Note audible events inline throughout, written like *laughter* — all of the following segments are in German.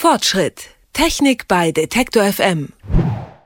Fortschritt. Technik bei Detektor FM.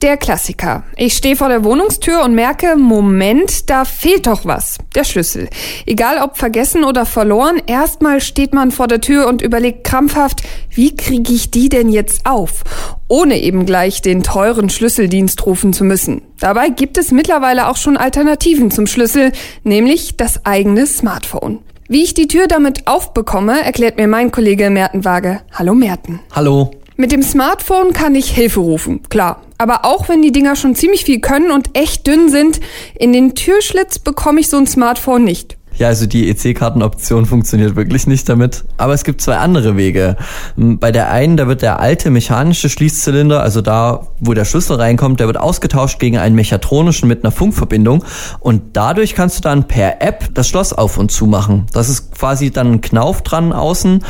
Der Klassiker. Ich stehe vor der Wohnungstür und merke, Moment, da fehlt doch was. Der Schlüssel. Egal ob vergessen oder verloren, erstmal steht man vor der Tür und überlegt krampfhaft, wie kriege ich die denn jetzt auf? Ohne eben gleich den teuren Schlüsseldienst rufen zu müssen. Dabei gibt es mittlerweile auch schon Alternativen zum Schlüssel, nämlich das eigene Smartphone. Wie ich die Tür damit aufbekomme, erklärt mir mein Kollege Merten Waage. Hallo Merten. Hallo. Mit dem Smartphone kann ich Hilfe rufen, klar. Aber auch wenn die Dinger schon ziemlich viel können und echt dünn sind, in den Türschlitz bekomme ich so ein Smartphone nicht. Ja, also die EC-Kartenoption funktioniert wirklich nicht damit. Aber es gibt zwei andere Wege. Bei der einen, da wird der alte mechanische Schließzylinder, also da, wo der Schlüssel reinkommt, der wird ausgetauscht gegen einen mechatronischen mit einer Funkverbindung. Und dadurch kannst du dann per App das Schloss auf und zu machen. Das ist quasi dann ein Knauf dran außen,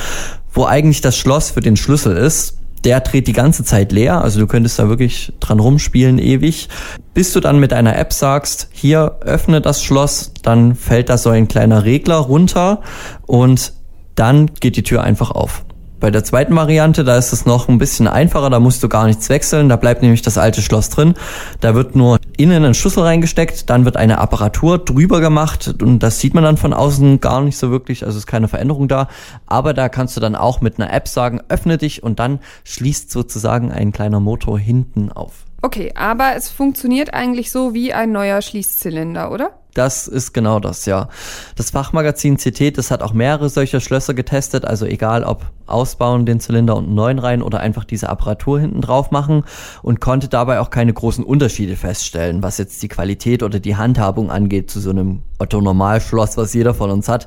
wo eigentlich das Schloss für den Schlüssel ist der dreht die ganze Zeit leer, also du könntest da wirklich dran rumspielen ewig. Bis du dann mit einer App sagst, hier öffne das Schloss, dann fällt da so ein kleiner Regler runter und dann geht die Tür einfach auf. Bei der zweiten Variante, da ist es noch ein bisschen einfacher, da musst du gar nichts wechseln, da bleibt nämlich das alte Schloss drin. Da wird nur innen ein Schlüssel reingesteckt, dann wird eine Apparatur drüber gemacht und das sieht man dann von außen gar nicht so wirklich, also ist keine Veränderung da. Aber da kannst du dann auch mit einer App sagen, öffne dich und dann schließt sozusagen ein kleiner Motor hinten auf. Okay, aber es funktioniert eigentlich so wie ein neuer Schließzylinder, oder? Das ist genau das, ja. Das Fachmagazin CT, das hat auch mehrere solcher Schlösser getestet, also egal ob ausbauen den Zylinder und einen neuen rein oder einfach diese Apparatur hinten drauf machen und konnte dabei auch keine großen Unterschiede feststellen, was jetzt die Qualität oder die Handhabung angeht zu so einem Otto-Normalschloss, was jeder von uns hat.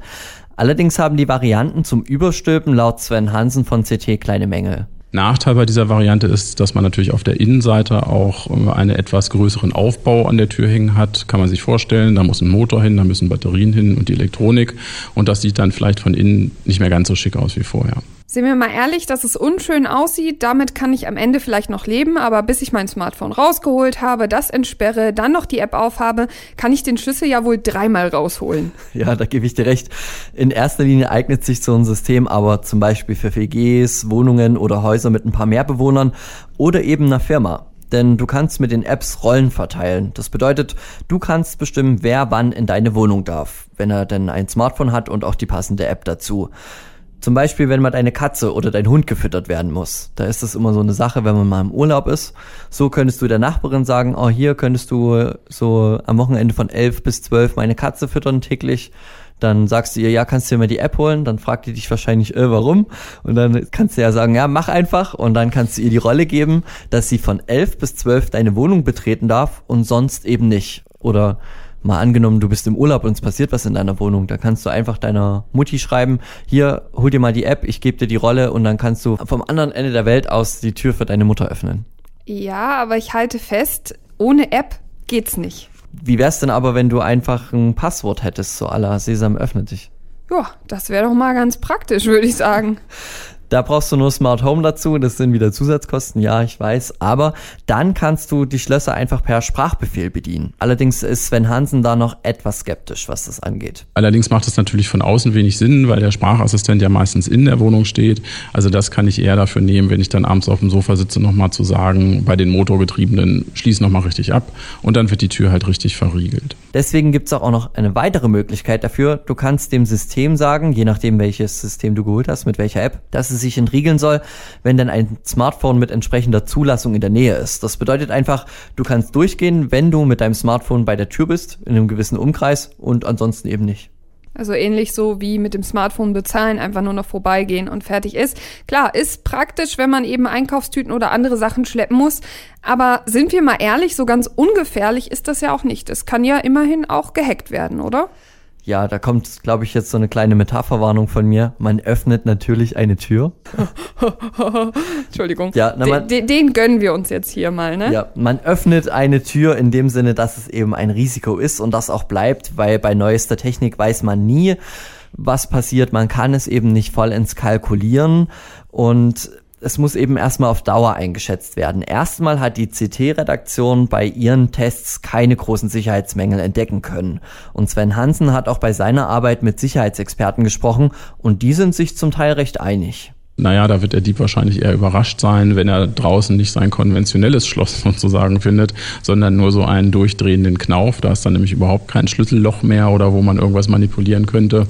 Allerdings haben die Varianten zum Überstülpen laut Sven Hansen von CT kleine Mängel. Nachteil bei dieser Variante ist, dass man natürlich auf der Innenseite auch äh, einen etwas größeren Aufbau an der Tür hängen hat. Kann man sich vorstellen, da muss ein Motor hin, da müssen Batterien hin und die Elektronik. Und das sieht dann vielleicht von innen nicht mehr ganz so schick aus wie vorher. Sehen wir mal ehrlich, dass es unschön aussieht, damit kann ich am Ende vielleicht noch leben, aber bis ich mein Smartphone rausgeholt habe, das entsperre, dann noch die App aufhabe, kann ich den Schlüssel ja wohl dreimal rausholen. *laughs* Ja, da gebe ich dir recht. In erster Linie eignet sich so ein System aber zum Beispiel für WGs, Wohnungen oder Häuser mit ein paar mehr Bewohnern oder eben einer Firma. Denn du kannst mit den Apps Rollen verteilen. Das bedeutet, du kannst bestimmen, wer wann in deine Wohnung darf, wenn er denn ein Smartphone hat und auch die passende App dazu. Zum Beispiel, wenn mal deine Katze oder dein Hund gefüttert werden muss. Da ist das immer so eine Sache, wenn man mal im Urlaub ist. So könntest du der Nachbarin sagen, oh, hier könntest du so am Wochenende von elf bis zwölf meine Katze füttern täglich. Dann sagst du ihr, ja, kannst du mal die App holen? Dann fragt die dich wahrscheinlich, äh, warum? Und dann kannst du ja sagen, ja, mach einfach. Und dann kannst du ihr die Rolle geben, dass sie von elf bis zwölf deine Wohnung betreten darf und sonst eben nicht. Oder mal angenommen, du bist im Urlaub und es passiert was in deiner Wohnung, da kannst du einfach deiner Mutti schreiben, hier, hol dir mal die App, ich gebe dir die Rolle und dann kannst du vom anderen Ende der Welt aus die Tür für deine Mutter öffnen. Ja, aber ich halte fest, ohne App geht's nicht. Wie wär's denn aber, wenn du einfach ein Passwort hättest, so aller Sesam öffnet dich? Ja, das wäre doch mal ganz praktisch, würde ich sagen. *laughs* Da brauchst du nur Smart Home dazu, das sind wieder Zusatzkosten, ja, ich weiß, aber dann kannst du die Schlösser einfach per Sprachbefehl bedienen. Allerdings ist Sven Hansen da noch etwas skeptisch, was das angeht. Allerdings macht es natürlich von außen wenig Sinn, weil der Sprachassistent ja meistens in der Wohnung steht. Also das kann ich eher dafür nehmen, wenn ich dann abends auf dem Sofa sitze, nochmal zu sagen, bei den Motorgetriebenen schließ nochmal richtig ab und dann wird die Tür halt richtig verriegelt. Deswegen gibt es auch noch eine weitere Möglichkeit dafür. Du kannst dem System sagen, je nachdem welches System du geholt hast, mit welcher App, dass es es sich entriegeln soll, wenn dann ein Smartphone mit entsprechender Zulassung in der Nähe ist. Das bedeutet einfach, du kannst durchgehen, wenn du mit deinem Smartphone bei der Tür bist, in einem gewissen Umkreis und ansonsten eben nicht. Also ähnlich so wie mit dem Smartphone bezahlen, einfach nur noch vorbeigehen und fertig ist. Klar, ist praktisch, wenn man eben Einkaufstüten oder andere Sachen schleppen muss. Aber sind wir mal ehrlich, so ganz ungefährlich ist das ja auch nicht. Es kann ja immerhin auch gehackt werden, oder? Ja, da kommt, glaube ich, jetzt so eine kleine Metapherwarnung von mir. Man öffnet natürlich eine Tür. *laughs* Entschuldigung. Ja, na, man, den, den, gönnen wir uns jetzt hier mal, ne? Ja, man öffnet eine Tür in dem Sinne, dass es eben ein Risiko ist und das auch bleibt, weil bei neuester Technik weiß man nie, was passiert. Man kann es eben nicht vollends kalkulieren und es muss eben erstmal auf Dauer eingeschätzt werden. Erstmal hat die CT-Redaktion bei ihren Tests keine großen Sicherheitsmängel entdecken können. Und Sven Hansen hat auch bei seiner Arbeit mit Sicherheitsexperten gesprochen und die sind sich zum Teil recht einig. Naja, da wird der Dieb wahrscheinlich eher überrascht sein, wenn er draußen nicht sein konventionelles Schloss *laughs* sozusagen findet, sondern nur so einen durchdrehenden Knauf. Da ist dann nämlich überhaupt kein Schlüsselloch mehr oder wo man irgendwas manipulieren könnte.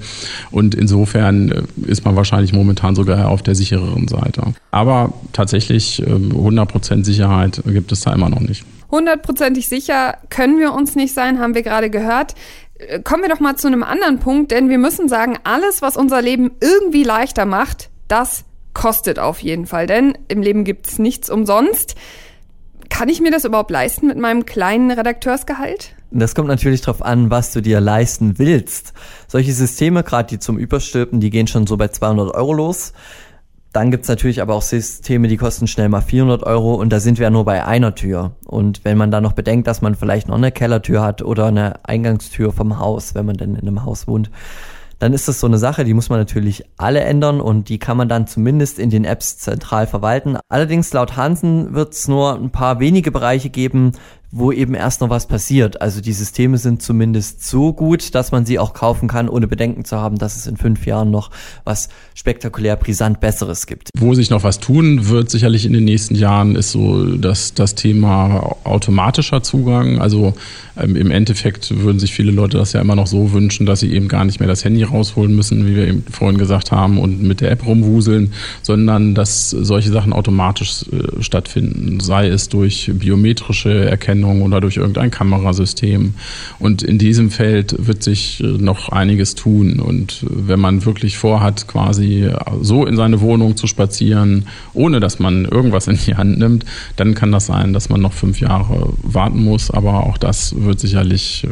Und insofern äh, ist man wahrscheinlich momentan sogar auf der sichereren Seite. Aber tatsächlich 100% ähm, Sicherheit gibt es da immer noch nicht. Hundertprozentig sicher können wir uns nicht sein, haben wir gerade gehört. Äh, kommen wir doch mal zu einem anderen Punkt, denn wir müssen sagen, alles, was unser Leben irgendwie leichter macht, das kostet auf jeden Fall, denn im Leben gibt es nichts umsonst. Kann ich mir das überhaupt leisten mit meinem kleinen Redakteursgehalt? Das kommt natürlich darauf an, was du dir leisten willst. Solche Systeme, gerade die zum Überstülpen, die gehen schon so bei 200 Euro los. Dann gibt's natürlich aber auch Systeme, die kosten schnell mal 400 Euro und da sind wir ja nur bei einer Tür. Und wenn man dann noch bedenkt, dass man vielleicht noch eine Kellertür hat oder eine Eingangstür vom Haus, wenn man denn in einem Haus wohnt, dann ist das so eine Sache, die muss man natürlich alle ändern und die kann man dann zumindest in den Apps zentral verwalten. Allerdings laut Hansen wird es nur ein paar wenige Bereiche geben, wo eben erst noch was passiert. Also die Systeme sind zumindest so gut, dass man sie auch kaufen kann, ohne Bedenken zu haben, dass es in fünf Jahren noch was spektakulär brisant Besseres gibt. Wo sich noch was tun wird, sicherlich in den nächsten Jahren, ist so das, das Thema automatischer Zugang. Also ähm, im Endeffekt würden sich viele Leute das ja immer noch so wünschen, dass sie eben gar nicht mehr das Handy rausholen müssen, wie wir eben vorhin gesagt haben, und mit der App rumwuseln, sondern dass solche Sachen automatisch äh, stattfinden, sei es durch biometrische Erkennung Bilderkennung oder durch irgendein Kamerasystem. Und in diesem Feld wird sich äh, noch einiges tun. Und wenn man wirklich vorhat, quasi so in seine Wohnung zu spazieren, ohne dass man irgendwas in die Hand nimmt, dann kann das sein, dass man noch fünf Jahre warten muss. Aber auch das wird sicherlich äh,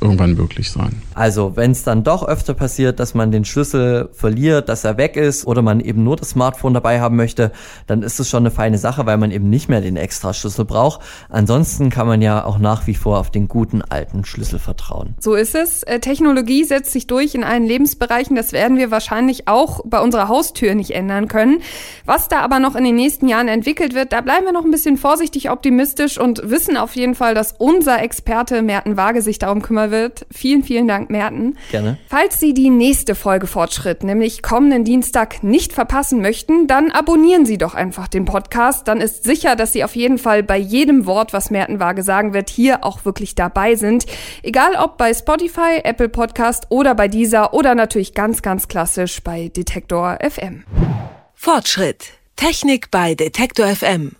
irgendwann möglich sein. Also, wenn es dann doch öfter passiert, dass man den Schlüssel verliert, dass er weg ist oder man eben nur das Smartphone dabei haben möchte, dann ist es schon eine feine Sache, weil man eben nicht mehr den extra Schlüssel braucht. Ansonsten kann man ja auch nach wie vor auf den guten alten Schlüssel vertrauen. So ist es. Äh, Technologie setzt sich durch in allen Lebensbereichen. Das werden wir wahrscheinlich auch bei unserer Haustür nicht ändern können. Was da aber noch in den nächsten Jahren entwickelt wird, da bleiben wir noch ein bisschen vorsichtig optimistisch und wissen auf jeden Fall, dass unser Experte Merten Waage sich darum kümmern wird. Vielen, vielen Dank, Merten. Gerne. Falls Sie die nächste Folge Fortschritt, nämlich kommenden Dienstag, nicht verpassen möchten, dann abonnieren Sie doch einfach den Podcast. Dann ist sicher, dass Sie auf jeden Fall bei jedem Wort, was Merten Waage sagen wird, hier auch wirklich dabei sind. Egal ob bei Spotify, Apple Podcast oder bei dieser oder natürlich ganz, ganz klassisch bei Detektor FM. Fortschritt. Technik bei Detektor FM.